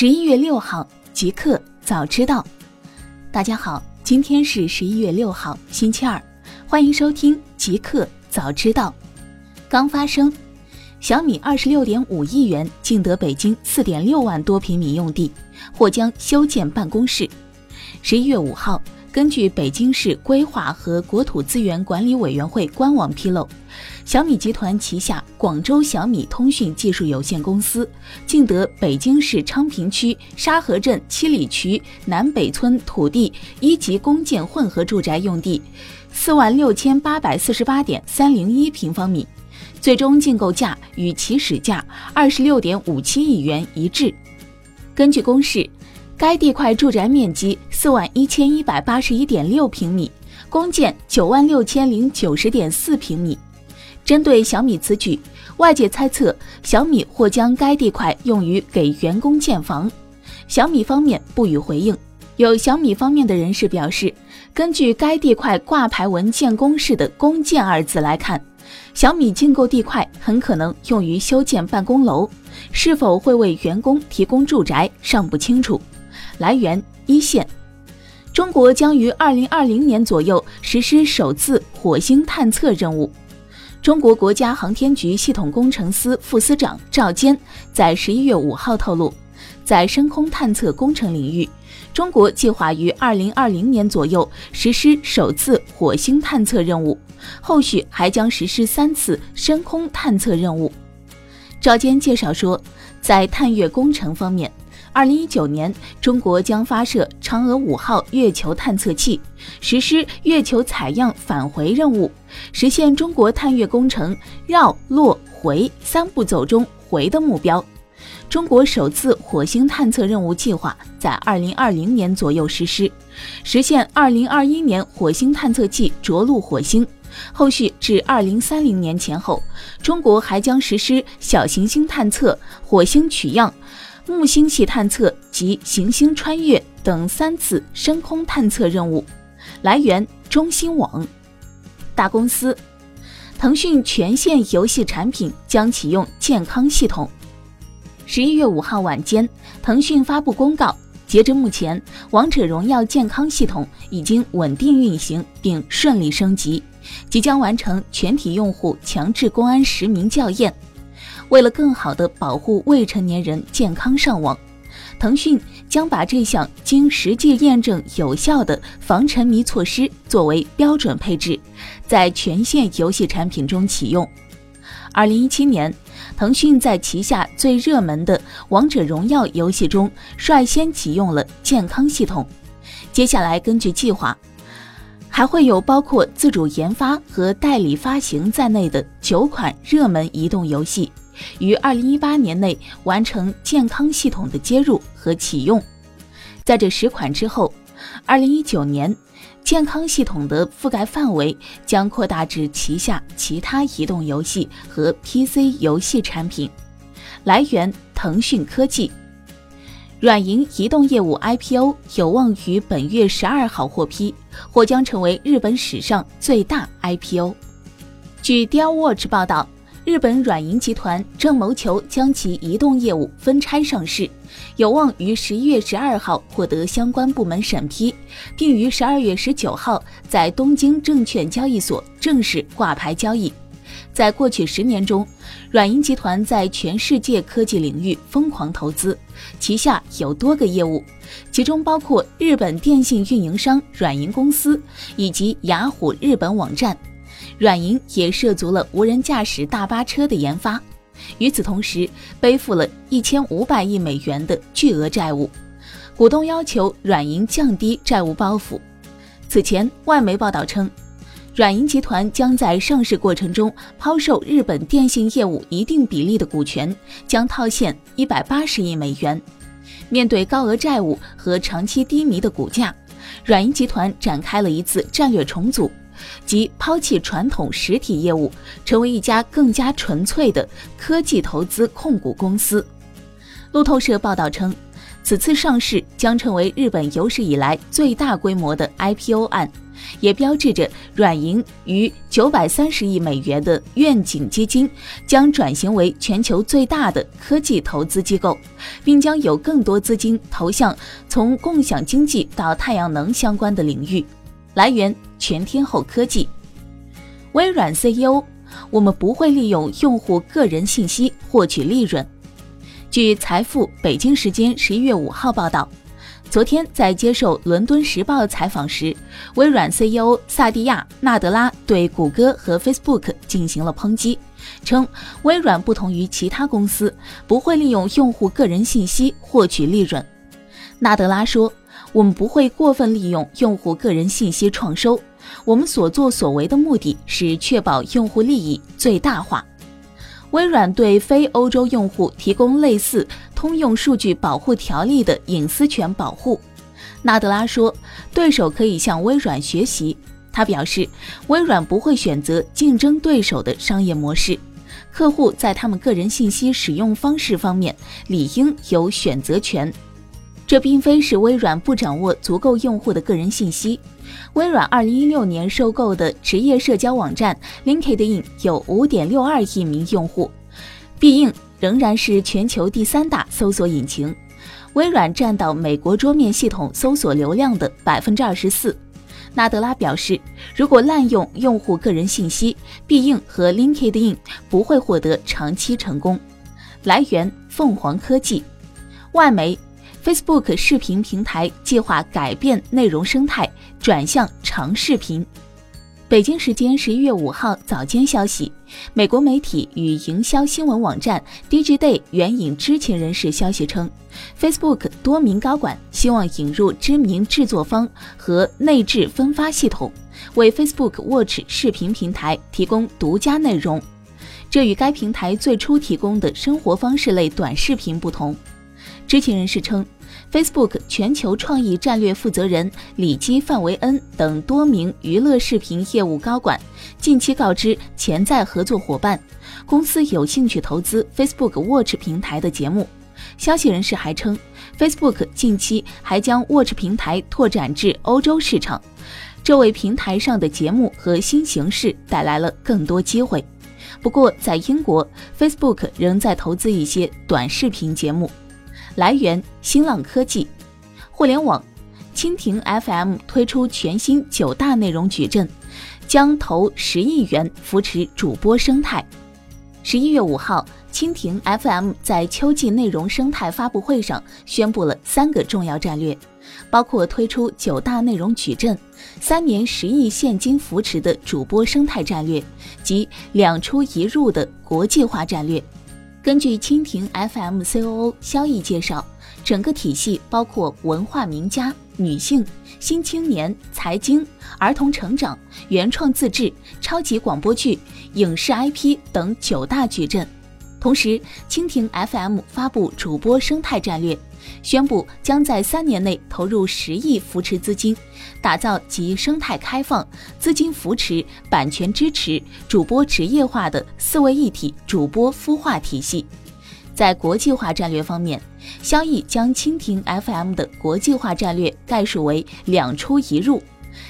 十一月六号，极客早知道。大家好，今天是十一月六号，星期二，欢迎收听极客早知道。刚发生，小米二十六点五亿元竞得北京四点六万多平米用地，或将修建办公室。十一月五号。根据北京市规划和国土资源管理委员会官网披露，小米集团旗下广州小米通讯技术有限公司竞得北京市昌平区沙河镇七里渠南北村土地一级公建混合住宅用地四万六千八百四十八点三零一平方米，最终竞购价与起始价二十六点五七亿元一致。根据公示。该地块住宅面积四万一千一百八十一点六平米，公建九万六千零九十点四平米。针对小米此举，外界猜测小米或将该地块用于给员工建房。小米方面不予回应。有小米方面的人士表示，根据该地块挂牌文件公示的“公建”二字来看，小米竞购地块很可能用于修建办公楼，是否会为员工提供住宅尚不清楚。来源一线，中国将于二零二零年左右实施首次火星探测任务。中国国家航天局系统工程司副司长赵坚在十一月五号透露，在深空探测工程领域，中国计划于二零二零年左右实施首次火星探测任务，后续还将实施三次深空探测任务。赵坚介绍说，在探月工程方面。二零一九年，中国将发射嫦娥五号月球探测器，实施月球采样返回任务，实现中国探月工程绕、落、回三步走中回的目标。中国首次火星探测任务计划在二零二零年左右实施，实现二零二一年火星探测器着陆火星。后续至二零三零年前后，中国还将实施小行星探测、火星取样。木星系探测及行星穿越等三次深空探测任务。来源：中新网。大公司，腾讯全线游戏产品将启用健康系统。十一月五号晚间，腾讯发布公告，截至目前，王者荣耀健康系统已经稳定运行并顺利升级，即将完成全体用户强制公安实名校验。为了更好地保护未成年人健康上网，腾讯将把这项经实际验证有效的防沉迷措施作为标准配置，在全线游戏产品中启用。二零一七年，腾讯在旗下最热门的《王者荣耀》游戏中率先启用了健康系统。接下来，根据计划，还会有包括自主研发和代理发行在内的九款热门移动游戏。于二零一八年内完成健康系统的接入和启用，在这十款之后，二零一九年健康系统的覆盖范围将扩大至旗下其他移动游戏和 PC 游戏产品。来源：腾讯科技。软银移动业务 IPO 有望于本月十二号获批，或将成为日本史上最大 IPO。据 Deal Watch 报道。日本软银集团正谋求将其移动业务分拆上市，有望于十一月十二号获得相关部门审批，并于十二月十九号在东京证券交易所正式挂牌交易。在过去十年中，软银集团在全世界科技领域疯狂投资，旗下有多个业务，其中包括日本电信运营商软银公司以及雅虎日本网站。软银也涉足了无人驾驶大巴车的研发，与此同时，背负了一千五百亿美元的巨额债务。股东要求软银降低债务包袱。此前，外媒报道称，软银集团将在上市过程中抛售日本电信业务一定比例的股权，将套现一百八十亿美元。面对高额债务和长期低迷的股价，软银集团展开了一次战略重组。即抛弃传统实体业务，成为一家更加纯粹的科技投资控股公司。路透社报道称，此次上市将成为日本有史以来最大规模的 IPO 案，也标志着软银逾九百三十亿美元的愿景基金将转型为全球最大的科技投资机构，并将有更多资金投向从共享经济到太阳能相关的领域。来源：全天候科技。微软 CEO：我们不会利用用户个人信息获取利润。据财富北京时间十一月五号报道。昨天在接受《伦敦时报》采访时，微软 CEO 萨蒂亚·纳德拉对谷歌和 Facebook 进行了抨击，称微软不同于其他公司，不会利用用户个人信息获取利润。纳德拉说：“我们不会过分利用用户个人信息创收，我们所作所为的目的是确保用户利益最大化。”微软对非欧洲用户提供类似通用数据保护条例的隐私权保护，纳德拉说，对手可以向微软学习。他表示，微软不会选择竞争对手的商业模式，客户在他们个人信息使用方式方面理应有选择权。这并非是微软不掌握足够用户的个人信息。微软2016年收购的职业社交网站 LinkedIn 有5.62亿名用户，必应仍然是全球第三大搜索引擎。微软占到美国桌面系统搜索流量的百分之二十四。纳德拉表示，如果滥用用户个人信息，必应和 LinkedIn 不会获得长期成功。来源：凤凰科技。外媒。Facebook 视频平台计划改变内容生态，转向长视频。北京时间十一月五号早间消息，美国媒体与营销新闻网站 Digiday 援引知情人士消息称，Facebook 多名高管希望引入知名制作方和内置分发系统，为 Facebook Watch 视频平台提供独家内容。这与该平台最初提供的生活方式类短视频不同。知情人士称，Facebook 全球创意战略负责人里基·范维恩等多名娱乐视频业务高管近期告知潜在合作伙伴，公司有兴趣投资 Facebook Watch 平台的节目。消息人士还称，Facebook 近期还将 Watch 平台拓展至欧洲市场，这为平台上的节目和新形式带来了更多机会。不过，在英国，Facebook 仍在投资一些短视频节目。来源：新浪科技。互联网，蜻蜓 FM 推出全新九大内容矩阵，将投十亿元扶持主播生态。十一月五号，蜻蜓 FM 在秋季内容生态发布会上宣布了三个重要战略，包括推出九大内容矩阵、三年十亿现金扶持的主播生态战略及两出一入的国际化战略。根据蜻蜓 FM COO 肖毅介绍，整个体系包括文化名家、女性、新青年、财经、儿童成长、原创自制、超级广播剧、影视 IP 等九大矩阵。同时，蜻蜓 FM 发布主播生态战略。宣布将在三年内投入十亿扶持资金，打造集生态开放、资金扶持、版权支持、主播职业化的四位一体主播孵化体系。在国际化战略方面，萧毅将蜻蜓 FM 的国际化战略概述为“两出一入”。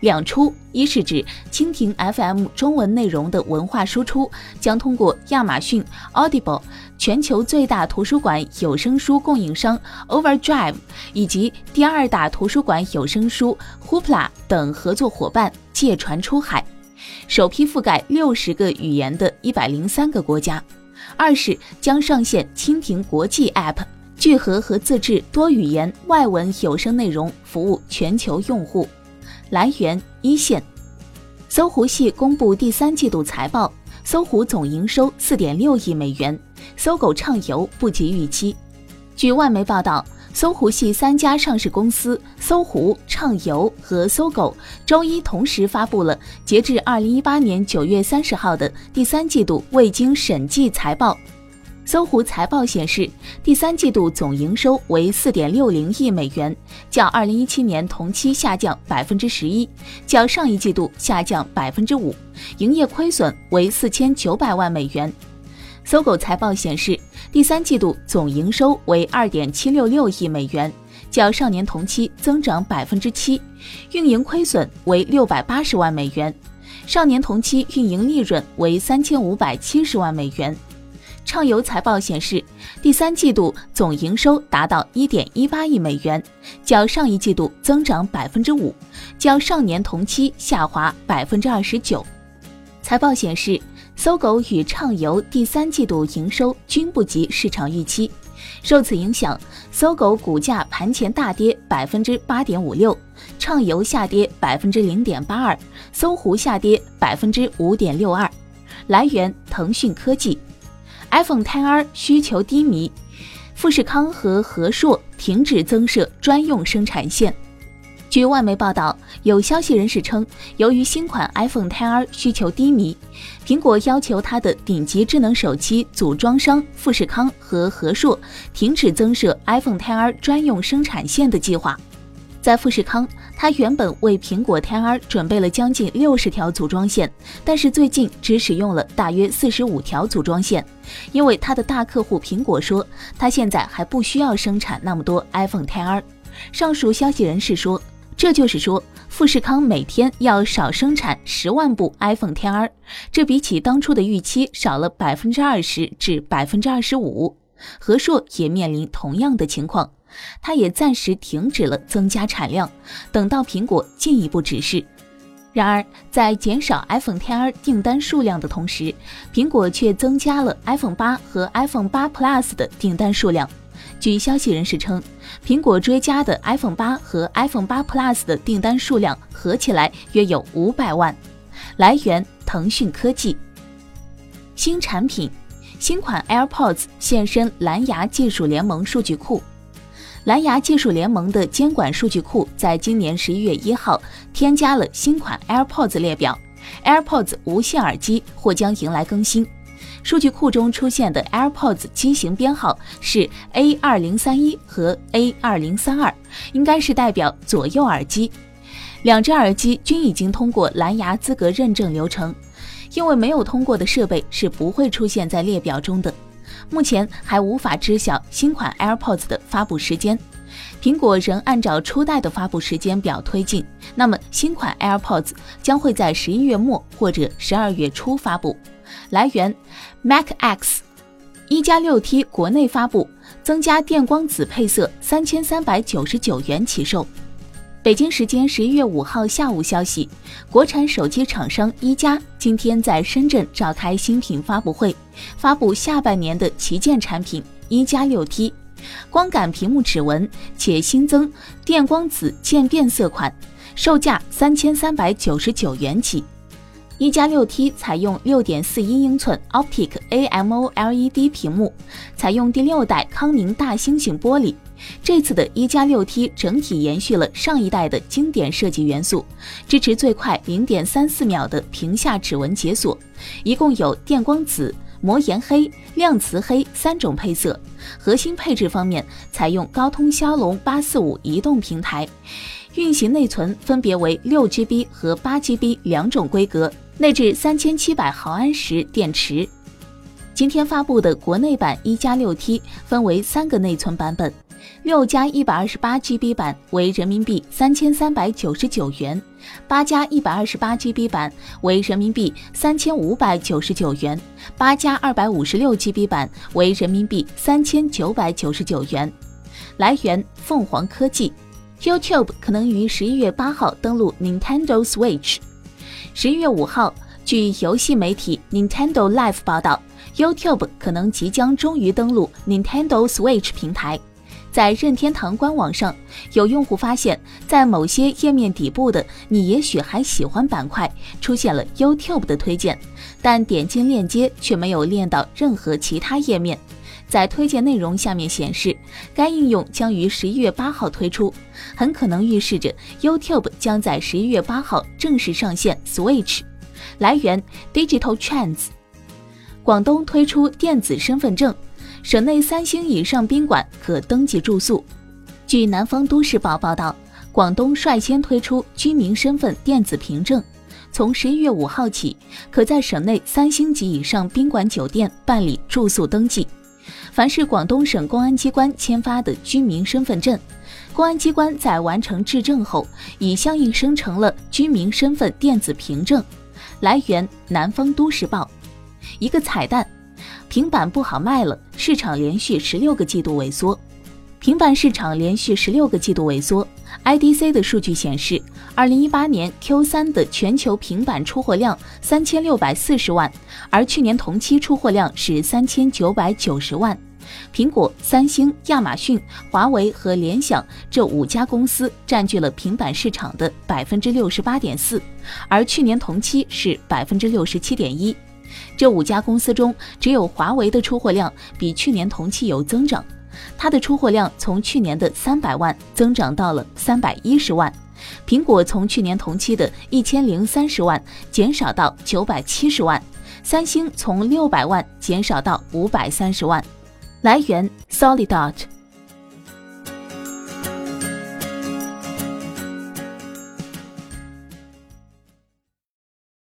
两出，一是指蜻蜓 FM 中文内容的文化输出将通过亚马逊、Audible、全球最大图书馆有声书供应商 Overdrive 以及第二大图书馆有声书 Hoopla 等合作伙伴借船出海，首批覆盖六十个语言的一百零三个国家；二是将上线蜻蜓国际 App，聚合和自制多语言外文有声内容，服务全球用户。来源一线，搜狐系公布第三季度财报，搜狐总营收四点六亿美元，搜狗畅游不及预期。据外媒报道，搜狐系三家上市公司搜狐、畅游和搜狗周一同时发布了截至二零一八年九月三十号的第三季度未经审计财报。搜狐财报显示，第三季度总营收为四点六零亿美元，较二零一七年同期下降百分之十一，较上一季度下降百分之五，营业亏损为四千九百万美元。搜狗财报显示，第三季度总营收为二点七六六亿美元，较上年同期增长百分之七，运营亏损为六百八十万美元，上年同期运营利润为三千五百七十万美元。畅游财报显示，第三季度总营收达到一点一八亿美元，较上一季度增长百分之五，较上年同期下滑百分之二十九。财报显示，搜狗与畅游第三季度营收均不及市场预期，受此影响，搜狗股价盘前大跌百分之八点五六，畅游下跌百分之零点八二，搜狐下跌百分之五点六二。来源：腾讯科技。iPhone XR 需求低迷，富士康和和硕停止增设专用生产线。据外媒报道，有消息人士称，由于新款 iPhone XR 需求低迷，苹果要求它的顶级智能手机组装商富士康和和硕停止增设 iPhone XR 专用生产线的计划。在富士康，他原本为苹果 XR 准备了将近六十条组装线，但是最近只使用了大约四十五条组装线，因为他的大客户苹果说，他现在还不需要生产那么多 iPhone XR。上述消息人士说，这就是说，富士康每天要少生产十万部 iPhone XR，这比起当初的预期少了百分之二十至百分之二十五。和硕也面临同样的情况。它也暂时停止了增加产量，等到苹果进一步指示。然而，在减少 iPhone XR 订单数量的同时，苹果却增加了 iPhone 八和 iPhone 八 Plus 的订单数量。据消息人士称，苹果追加的 iPhone 八和 iPhone 八 Plus 的订单数量合起来约有五百万。来源：腾讯科技。新产品，新款 AirPods 现身蓝牙技术联盟数据库。蓝牙技术联盟的监管数据库在今年十一月一号添加了新款 AirPods 列表，AirPods 无线耳机或将迎来更新。数据库中出现的 AirPods 机型编号是 A 二零三一和 A 二零三二，应该是代表左右耳机。两只耳机均已经通过蓝牙资格认证流程，因为没有通过的设备是不会出现在列表中的。目前还无法知晓新款 AirPods 的发布时间，苹果仍按照初代的发布时间表推进。那么，新款 AirPods 将会在十一月末或者十二月初发布。来源：MacX。一加六 T 国内发布，增加电光紫配色，三千三百九十九元起售。北京时间十一月五号下午消息，国产手机厂商一加今天在深圳召开新品发布会，发布下半年的旗舰产品一加六 T，光感屏幕指纹，且新增电光紫渐变色款，售价三千三百九十九元起。一加六 T 采用六点四一英寸 Optic AMOLED 屏幕，采用第六代康宁大猩猩玻璃。这次的一加六 T 整体延续了上一代的经典设计元素，支持最快零点三四秒的屏下指纹解锁，一共有电光紫、磨岩黑、亮瓷黑三种配色。核心配置方面，采用高通骁龙八四五移动平台，运行内存分别为六 GB 和八 GB 两种规格，内置三千七百毫安时电池。今天发布的国内版一加六 T 分为三个内存版本。六加一百二十八 GB 版为人民币三千三百九十九元，八加一百二十八 GB 版为人民币三千五百九十九元，八加二百五十六 GB 版为人民币三千九百九十九元。来源：凤凰科技。YouTube 可能于十一月八号登陆 Nintendo Switch。十一月五号，据游戏媒体 Nintendo Life 报道，YouTube 可能即将终于登陆 Nintendo Switch 平台。在任天堂官网上，有用户发现，在某些页面底部的“你也许还喜欢”板块出现了 YouTube 的推荐，但点进链接却没有链到任何其他页面。在推荐内容下面显示，该应用将于十一月八号推出，很可能预示着 YouTube 将在十一月八号正式上线 Switch。来源：Digital Trends。广东推出电子身份证。省内三星以上宾馆可登记住宿。据南方都市报报道，广东率先推出居民身份电子凭证，从十一月五号起，可在省内三星级以上宾馆酒店办理住宿登记。凡是广东省公安机关签发的居民身份证，公安机关在完成质证后，已相应生成了居民身份电子凭证。来源：南方都市报。一个彩蛋：平板不好卖了，市场连续十六个季度萎缩。平板市场连续十六个季度萎缩。IDC 的数据显示，二零一八年 Q 三的全球平板出货量三千六百四十万，而去年同期出货量是三千九百九十万。苹果、三星、亚马逊、华为和联想这五家公司占据了平板市场的百分之六十八点四，而去年同期是百分之六十七点一。这五家公司中，只有华为的出货量比去年同期有增长，它的出货量从去年的三百万增长到了三百一十万。苹果从去年同期的一千零三十万减少到九百七十万，三星从六百万减少到五百三十万。来源：Solidot。